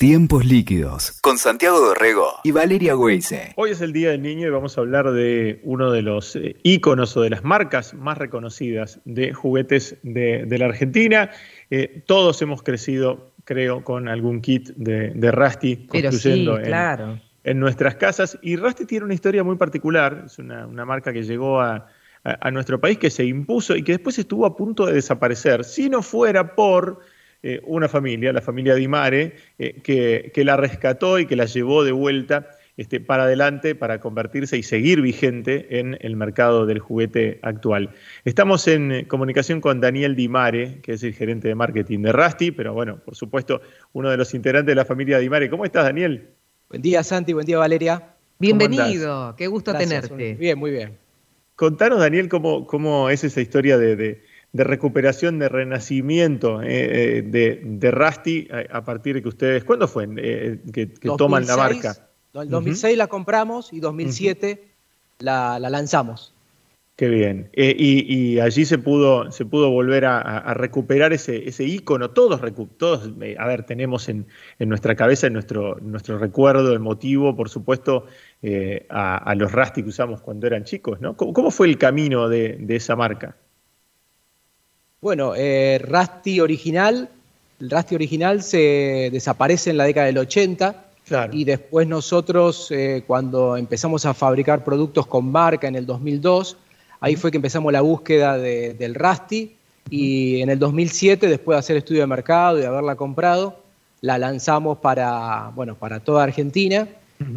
Tiempos líquidos con Santiago Dorrego y Valeria Weise. Hoy es el Día del Niño y vamos a hablar de uno de los eh, íconos o de las marcas más reconocidas de juguetes de, la Argentina. Eh, todos hemos crecido, creo, con algún kit de, de Rusty construyendo claro. en, nuestras casas. Y Rusty tiene una historia muy particular. Es una, marca que llegó a, a nuestro país, que se impuso y que después estuvo a punto de desaparecer. Si no fuera por eh, una familia, la familia Di Mare, eh, que, la rescató y que la llevó de vuelta este, para adelante para convertirse y seguir vigente en el mercado del juguete actual. Estamos en comunicación con Daniel Di Mare, que es el gerente de marketing de Rusty, pero bueno, por supuesto, uno de los integrantes de la familia Di Mare. ¿Cómo estás, Daniel? Buen día, Santi, buen día, Valeria. Bienvenido, qué gusto tenerte. Bien, muy bien. Contanos, Daniel, cómo, cómo es esa historia de de recuperación, de renacimiento eh, eh, de, de, Rusty a, partir de que ustedes, ¿cuándo fue eh, que, toman la marca? En 2006 la compramos y 2007 la, lanzamos. Qué bien. y, allí se pudo, se pudo volver a, recuperar ese, ese ícono. Todos, todos a ver, tenemos en, nuestra cabeza, en nuestro, nuestro recuerdo emotivo, por supuesto, a, los Rusty que usamos cuando eran chicos. ¿no? ¿Cómo, fue el camino de, de esa marca? Bueno, eh, Rusty original, el Rusty original se desaparece en la década del 80 y después nosotros eh, cuando empezamos a fabricar productos con marca en el 2002, ahí fue que empezamos la búsqueda del Rusty y en el 2007, después de hacer estudio de mercado y de haberla comprado, la lanzamos para, bueno, para toda Argentina.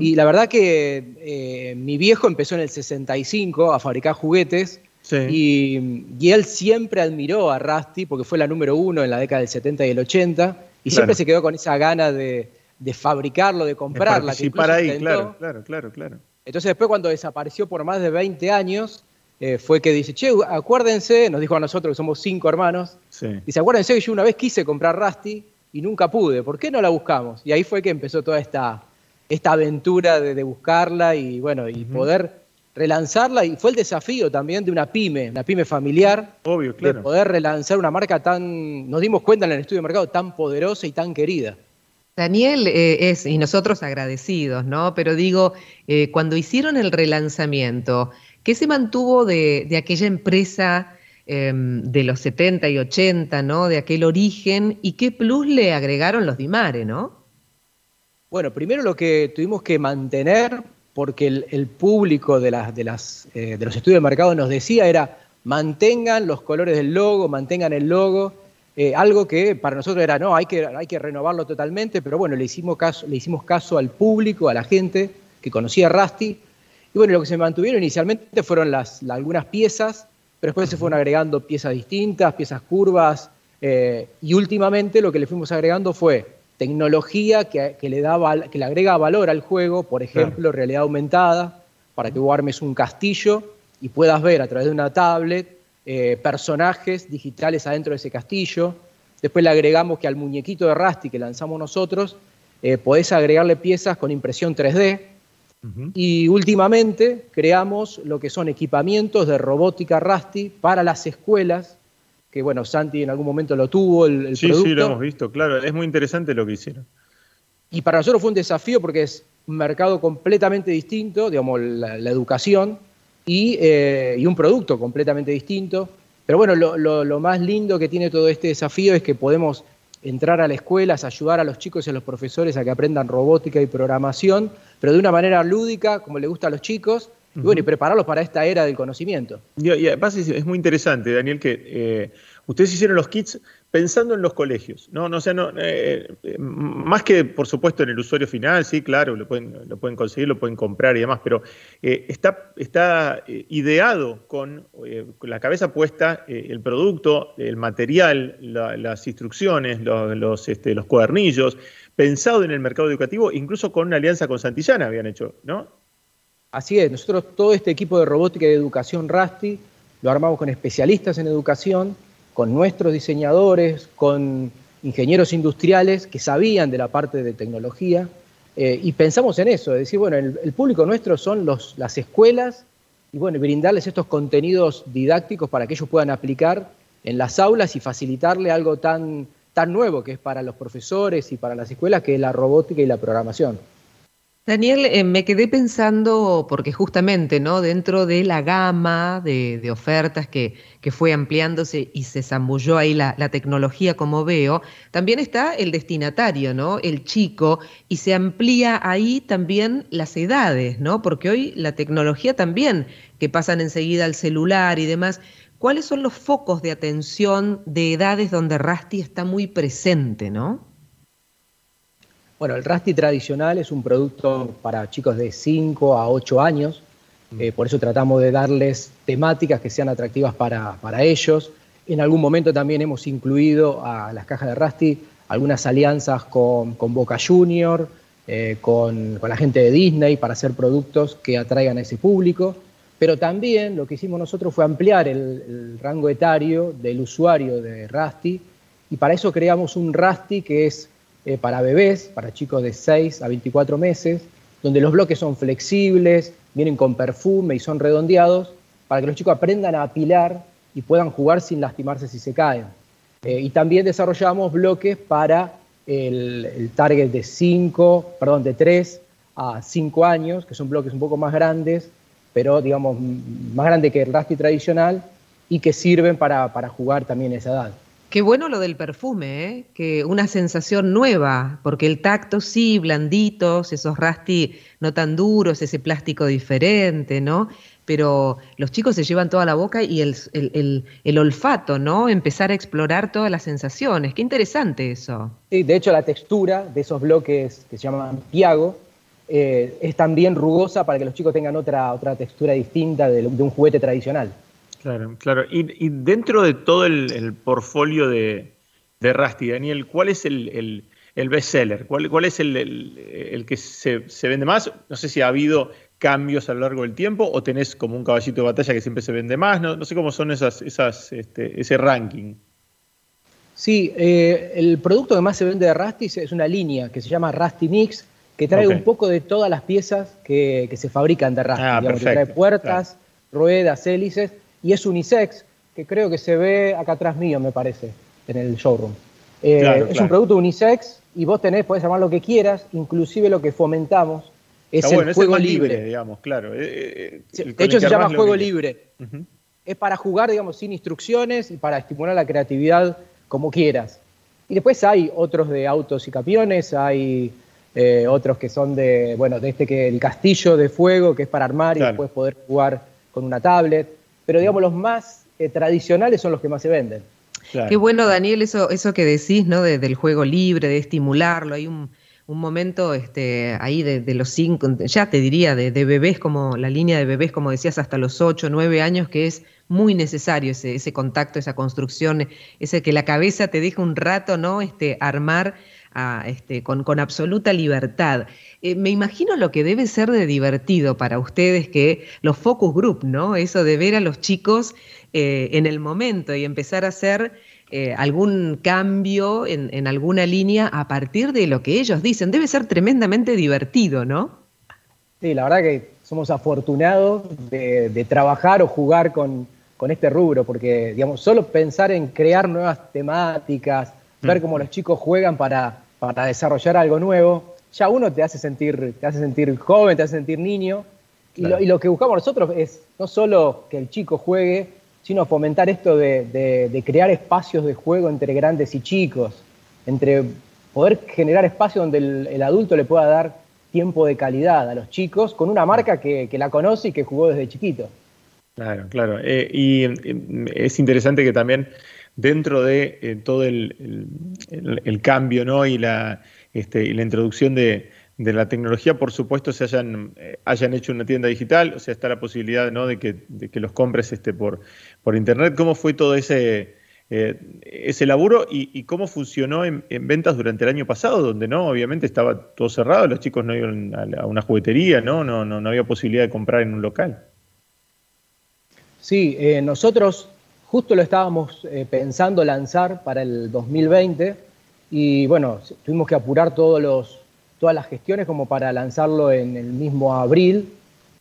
Y la verdad que eh, mi viejo empezó en el 65 a fabricar juguetes y, él siempre admiró a Rusty porque fue la número uno en la década del 70 y el 80 y siempre se quedó con esa gana de, fabricarlo, de comprarla. Sí, para ahí, claro, claro, claro, claro. Entonces después cuando desapareció por más de 20 años, eh, fue que dice, che, acuérdense, nos dijo a nosotros que somos cinco hermanos, dice, acuérdense que yo una vez quise comprar Rusty y nunca pude, ¿por qué no la buscamos? Y ahí fue que empezó toda esta, esta aventura de, buscarla y bueno, y poder relanzarla y fue el desafío también de una pyme, una pyme familiar, Obvio, de poder relanzar una marca tan, nos dimos cuenta en el estudio de mercado, tan poderosa y tan querida. Daniel eh, es, y nosotros agradecidos, ¿no? Pero digo, eh, cuando hicieron el relanzamiento, ¿qué se mantuvo de, aquella empresa em, de los 70 y 80, ¿no? De aquel origen, y qué plus le agregaron los Dimare, ¿no? Bueno, primero lo que tuvimos que mantener porque el, público de, las, de, las, eh, de los estudios de mercado nos decía era mantengan los colores del logo, mantengan el logo, eh, algo que para nosotros era, no, hay que, hay que renovarlo totalmente, pero bueno, le hicimos, caso, le hicimos caso al público, a la gente que conocía Rusty, y bueno, lo que se mantuvieron inicialmente fueron las, algunas piezas, pero después se fueron agregando piezas distintas, piezas curvas, eh, y últimamente lo que le fuimos agregando fue tecnología que, le, da, que le agrega valor al juego, por ejemplo, realidad aumentada, para que vos armes un castillo y puedas ver a través de una tablet eh, personajes digitales adentro de ese castillo. Después le agregamos que al muñequito de Rusty que lanzamos nosotros, eh, podés agregarle piezas con impresión 3D. Y últimamente creamos lo que son equipamientos de robótica Rusty para las escuelas que bueno, Santi en algún momento lo tuvo, el, sí, producto. Sí, lo hemos visto, claro, es muy interesante lo que hicieron. Y para nosotros fue un desafío porque es un mercado completamente distinto, digamos, la, educación, eh, y, un producto completamente distinto. Pero bueno, lo, más lindo que tiene todo este desafío es que podemos entrar a las escuelas, ayudar a los chicos y a los profesores a que aprendan robótica y programación, pero de una manera lúdica, como le gusta a los chicos, y bueno, y prepararlos para esta era del conocimiento. Y, además es, muy interesante, Daniel, que eh, ustedes hicieron los kits pensando en los colegios, ¿no? no, no eh, más que, por supuesto, en el usuario final, sí, claro, lo pueden, lo pueden conseguir, lo pueden comprar y demás, pero eh, está, está ideado con, la cabeza puesta el producto, el material, las instrucciones, los, los, este, los cuadernillos, pensado en el mercado educativo, incluso con una alianza con Santillana habían hecho, ¿no? Así es, nosotros todo este equipo de robótica y de educación Rusty lo armamos con especialistas en educación, con nuestros diseñadores, con ingenieros industriales que sabían de la parte de tecnología eh, y pensamos en eso, es decir, bueno, el, público nuestro son los, las escuelas y bueno, brindarles estos contenidos didácticos para que ellos puedan aplicar en las aulas y facilitarle algo tan, tan nuevo que es para los profesores y para las escuelas, que es la robótica y la programación. Daniel, eh, me quedé pensando, porque justamente, ¿no? Dentro de la gama de, ofertas que, fue ampliándose y se zambulló ahí la, tecnología, como veo, también está el destinatario, ¿no? El chico, y se amplía ahí también las edades, ¿no? Porque hoy la tecnología también, que pasan enseguida al celular y demás. ¿Cuáles son los focos de atención de edades donde Rasti está muy presente, ¿no? Bueno, el Rasti tradicional es un producto para chicos de 5 a 8 años, mm. eh, por eso tratamos de darles temáticas que sean atractivas para, ellos. En algún momento también hemos incluido a las cajas de Rasti algunas alianzas con, Boca Junior, eh, con, la gente de Disney para hacer productos que atraigan a ese público. Pero también lo que hicimos nosotros fue ampliar el, el rango etario del usuario de Rasti y para eso creamos un Rasti que es eh, para bebés, para chicos de 6 a 24 meses, donde los bloques son flexibles, vienen con perfume y son redondeados, para que los chicos aprendan a apilar y puedan jugar sin lastimarse si se caen. Eh, y también desarrollamos bloques para el, target de 5, perdón, de 3 a 5 años, que son bloques un poco más grandes, pero digamos más grandes que el Rasty tradicional y que sirven para, para jugar también a esa edad. Qué bueno lo del perfume, ¿eh? que una sensación nueva, porque el tacto sí, blanditos, esos rasti no tan duros, ese plástico diferente, ¿no? Pero los chicos se llevan toda la boca y el, olfato, ¿no? Empezar a explorar todas las sensaciones. Qué interesante eso. Sí, de hecho la textura de esos bloques que se llaman piago eh, es también rugosa para que los chicos tengan otra, otra textura distinta de un juguete tradicional. Claro, claro. Y, dentro de todo el, portfolio de, de Rusty, Daniel, ¿cuál es el, el, el bestseller? ¿Cuál, ¿Cuál, es el, que se, vende más? No sé si ha habido cambios a lo largo del tiempo o tenés como un caballito de batalla que siempre se vende más. No, sé cómo son esas, esas, este, ese ranking. Sí, eh, el producto que más se vende de Rusty es una línea que se llama Rusty Mix, que trae un poco de todas las piezas que, se fabrican de Rusty. Ah, trae puertas, ruedas, hélices y es unisex, que creo que se ve acá atrás mío, me parece, en el showroom. Eh, es un producto unisex y vos tenés, podés llamar lo que quieras, inclusive lo que fomentamos es el juego libre. digamos, claro. Eh, eh, de hecho se llama juego libre. Es para jugar, digamos, sin instrucciones y para estimular la creatividad como quieras. Y después hay otros de autos y camiones, hay otros que son de, bueno, de este que el castillo de fuego, que es para armar y después poder jugar con una tablet pero digamos los más eh, tradicionales son los que más se venden. Qué bueno, Daniel, eso, eso que decís, ¿no? del juego libre, de estimularlo. Hay un, momento este, ahí de, los cinco, ya te diría, de, bebés, como la línea de bebés, como decías, hasta los ocho, nueve años, que es muy necesario ese, ese contacto, esa construcción, ese que la cabeza te deja un rato, ¿no? Este, armar este, con, con, absoluta libertad. Eh, me imagino lo que debe ser de divertido para ustedes que los focus group, ¿no? Eso de ver a los chicos eh, en el momento y empezar a hacer eh, algún cambio en, alguna línea a partir de lo que ellos dicen. Debe ser tremendamente divertido, ¿no? Sí, la verdad que somos afortunados de, trabajar o jugar con, con, este rubro, porque, digamos, solo pensar en crear nuevas temáticas, ver mm. cómo los chicos juegan para, para desarrollar algo nuevo, ya uno te hace sentir, te hace sentir joven, te hace sentir niño. Y, lo, que buscamos nosotros es no solo que el chico juegue, sino fomentar esto de, crear espacios de juego entre grandes y chicos, entre poder generar espacios donde el, adulto le pueda dar tiempo de calidad a los chicos con una marca que, la conoce y que jugó desde chiquito. Claro, claro. Eh, y eh, es interesante que también dentro de eh, todo el, cambio ¿no? y, la, este, y la introducción de, la tecnología, por supuesto, se hayan, eh, hayan hecho una tienda digital, o sea, está la posibilidad ¿no? de, que, que los compres este, por, por Internet. ¿Cómo fue todo ese, eh, laburo y, cómo funcionó en, ventas durante el año pasado, donde no, obviamente estaba todo cerrado, los chicos no iban a, una juguetería, ¿no? No, no, no había posibilidad de comprar en un local? Sí, nosotros Justo lo estábamos eh, pensando lanzar para el 2020 y bueno, tuvimos que apurar todos los, todas las gestiones como para lanzarlo en el mismo abril,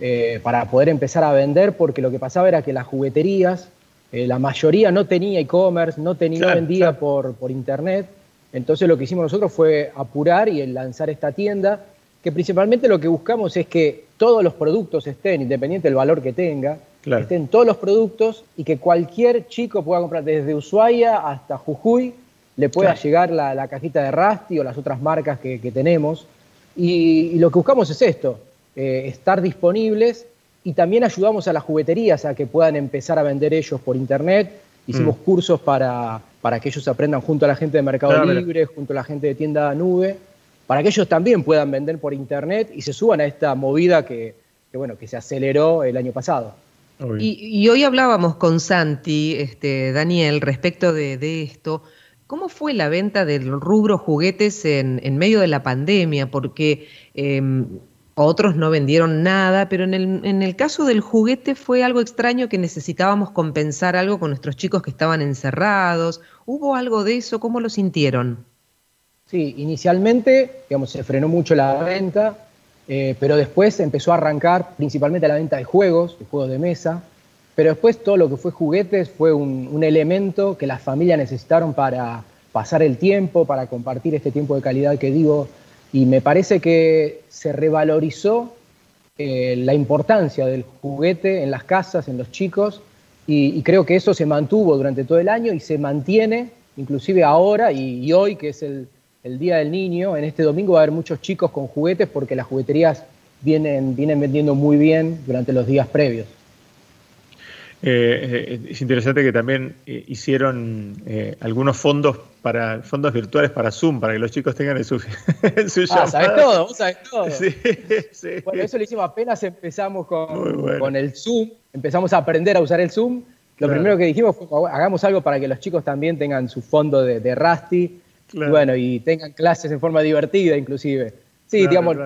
eh, para poder empezar a vender, porque lo que pasaba era que las jugueterías, eh, la mayoría no tenía e-commerce, no, tenía, vendía Por, por internet, Entonces lo que hicimos nosotros fue apurar y lanzar esta tienda, que principalmente lo que buscamos es que todos los productos estén, independiente del valor que tenga, estén todos los productos y que cualquier chico pueda comprar desde Ushuaia hasta Jujuy, le pueda llegar la, cajita de Rasti o las otras marcas que, tenemos. Y, lo que buscamos es esto, eh, estar disponibles y también ayudamos a las jugueterías a que puedan empezar a vender ellos por internet. Hicimos mm. cursos para, para que ellos aprendan junto a la gente de Mercado Libre, junto a la gente de tienda nube, para que ellos también puedan vender por internet y se suban a esta movida que, bueno, que se aceleró el año pasado. Y, hoy hablábamos con Santi, este, Daniel, respecto de, esto. ¿Cómo fue la venta del rubro juguetes en, medio de la pandemia? Porque em, otros no vendieron nada, pero en el, en el caso del juguete fue algo extraño que necesitábamos compensar algo con nuestros chicos que estaban encerrados. ¿Hubo algo de eso? ¿Cómo lo sintieron? Sí, inicialmente, digamos, se frenó mucho la venta, eh, pero después empezó a arrancar principalmente la venta de juegos, de juegos de mesa, pero después todo lo que fue juguetes fue un, elemento que las familias necesitaron para pasar el tiempo, para compartir este tiempo de calidad que digo y me parece que se revalorizó eh, la importancia del juguete en las casas, en los chicos, y, creo que eso se mantuvo durante todo el año y se mantiene, inclusive ahora y, hoy, que es el, Día del Niño, en este domingo va a haber muchos chicos con juguetes porque las jugueterías vienen, vienen vendiendo muy bien durante los días previos. Eh, es interesante que también eh, hicieron eh, algunos fondos para fondos virtuales para Zoom, para que los chicos tengan en su, en su Ah, sabes todo, vos sabés todo. Sí, sí. Bueno, eso lo hicimos apenas empezamos con, con, el Zoom, empezamos a aprender a usar el Zoom. Lo primero que dijimos fue hagamos algo para que los chicos también tengan su fondo de, de Rusty y bueno, y tengan clases en forma divertida inclusive. Sí, digamos.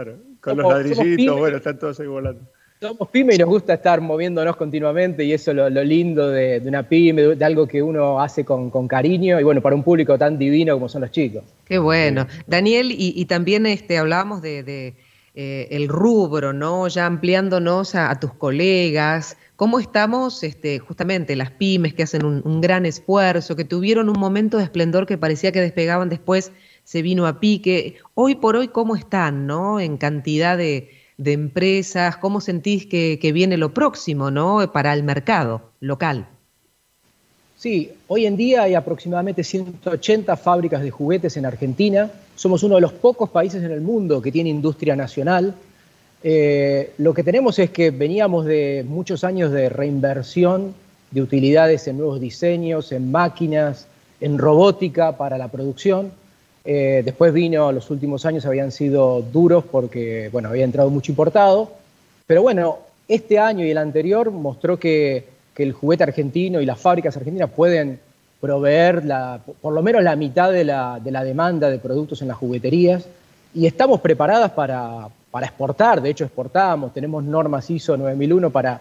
Con los ladrillitos, bueno, están todos ahí volando somos pyme y nos gusta estar moviéndonos continuamente y eso es lo, lindo de, una pyme, de, algo que uno hace con, cariño y bueno, para un público tan divino como son los chicos. Qué bueno. Daniel, y, también este, hablábamos de, eh, el rubro, ¿no? Ya ampliándonos a, tus colegas, ¿cómo estamos este, justamente las pymes que hacen un, gran esfuerzo, que tuvieron un momento de esplendor que parecía que despegaban después, se vino a pique? Hoy por hoy, ¿cómo están, ¿no? En cantidad de empresas? ¿Cómo sentís que, viene lo próximo ¿no? para el mercado local? Sí, hoy en día hay aproximadamente 180 fábricas de juguetes en Argentina. Somos uno de los pocos países en el mundo que tiene industria nacional. Eh, lo que tenemos es que veníamos de muchos años de reinversión de utilidades en nuevos diseños, en máquinas, en robótica para la producción. Eh, después vino, los últimos años habían sido duros porque, bueno, había entrado mucho importado. Pero bueno, este año y el anterior mostró que, el juguete argentino y las fábricas argentinas pueden proveer la, por lo menos la mitad de la, demanda de productos en las jugueterías y estamos preparadas para, exportar, de hecho exportamos, tenemos normas ISO 9001 para,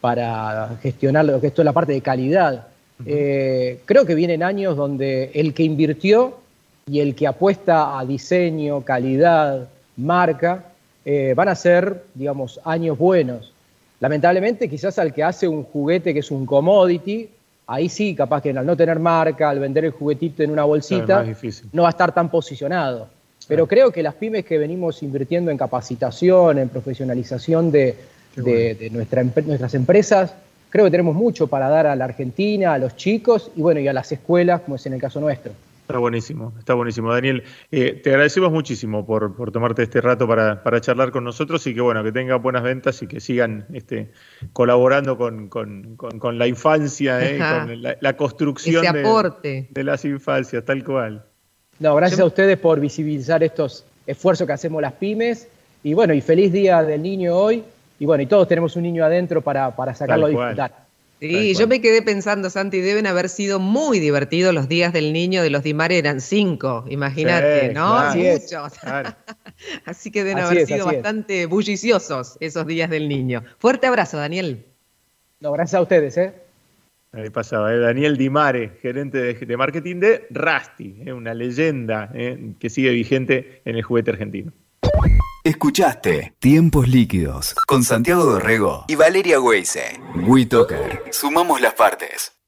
para gestionar lo que es toda la parte de calidad. Eh, creo que vienen años donde el que invirtió y el que apuesta a diseño, calidad, marca, eh, van a ser, digamos, años buenos. Lamentablemente, quizás al que hace un juguete que es un commodity, ahí sí, capaz que al no tener marca, al vender el juguetito en una bolsita, no va a estar tan posicionado. Pero creo que las pymes que venimos invirtiendo en capacitación, en profesionalización de, nuestras empresas, creo que tenemos mucho para dar a la Argentina, a los chicos y bueno, y a las escuelas, como es en el caso nuestro. Está buenísimo, está buenísimo. Daniel, eh, te agradecemos muchísimo por, tomarte este rato para, charlar con nosotros y que bueno, que tenga buenas ventas y que sigan este, colaborando con, la infancia, eh, con la, construcción de, de, las infancias, tal cual. No, gracias a ustedes por visibilizar estos esfuerzos que hacemos las pymes. Y bueno, y feliz día del niño hoy. Y bueno, y todos tenemos un niño adentro para, para sacarlo a disfrutar. Sí, yo me quedé pensando, Santi, deben haber sido muy divertidos los días del niño de los Dimar, eran cinco, imagínate, ¿no? Así Muchos. Así que deben haber sido bastante bulliciosos esos días del niño. Fuerte abrazo, Daniel. No, gracias a ustedes, ¿eh? Ahí pasaba, ¿eh? Daniel Dimare, gerente de, marketing de Rusty, ¿eh? una leyenda ¿eh? que sigue vigente en el juguete argentino. Escuchaste Tiempos Líquidos con Santiago Dorrego y Valeria Weise. WeToker. Sumamos las partes.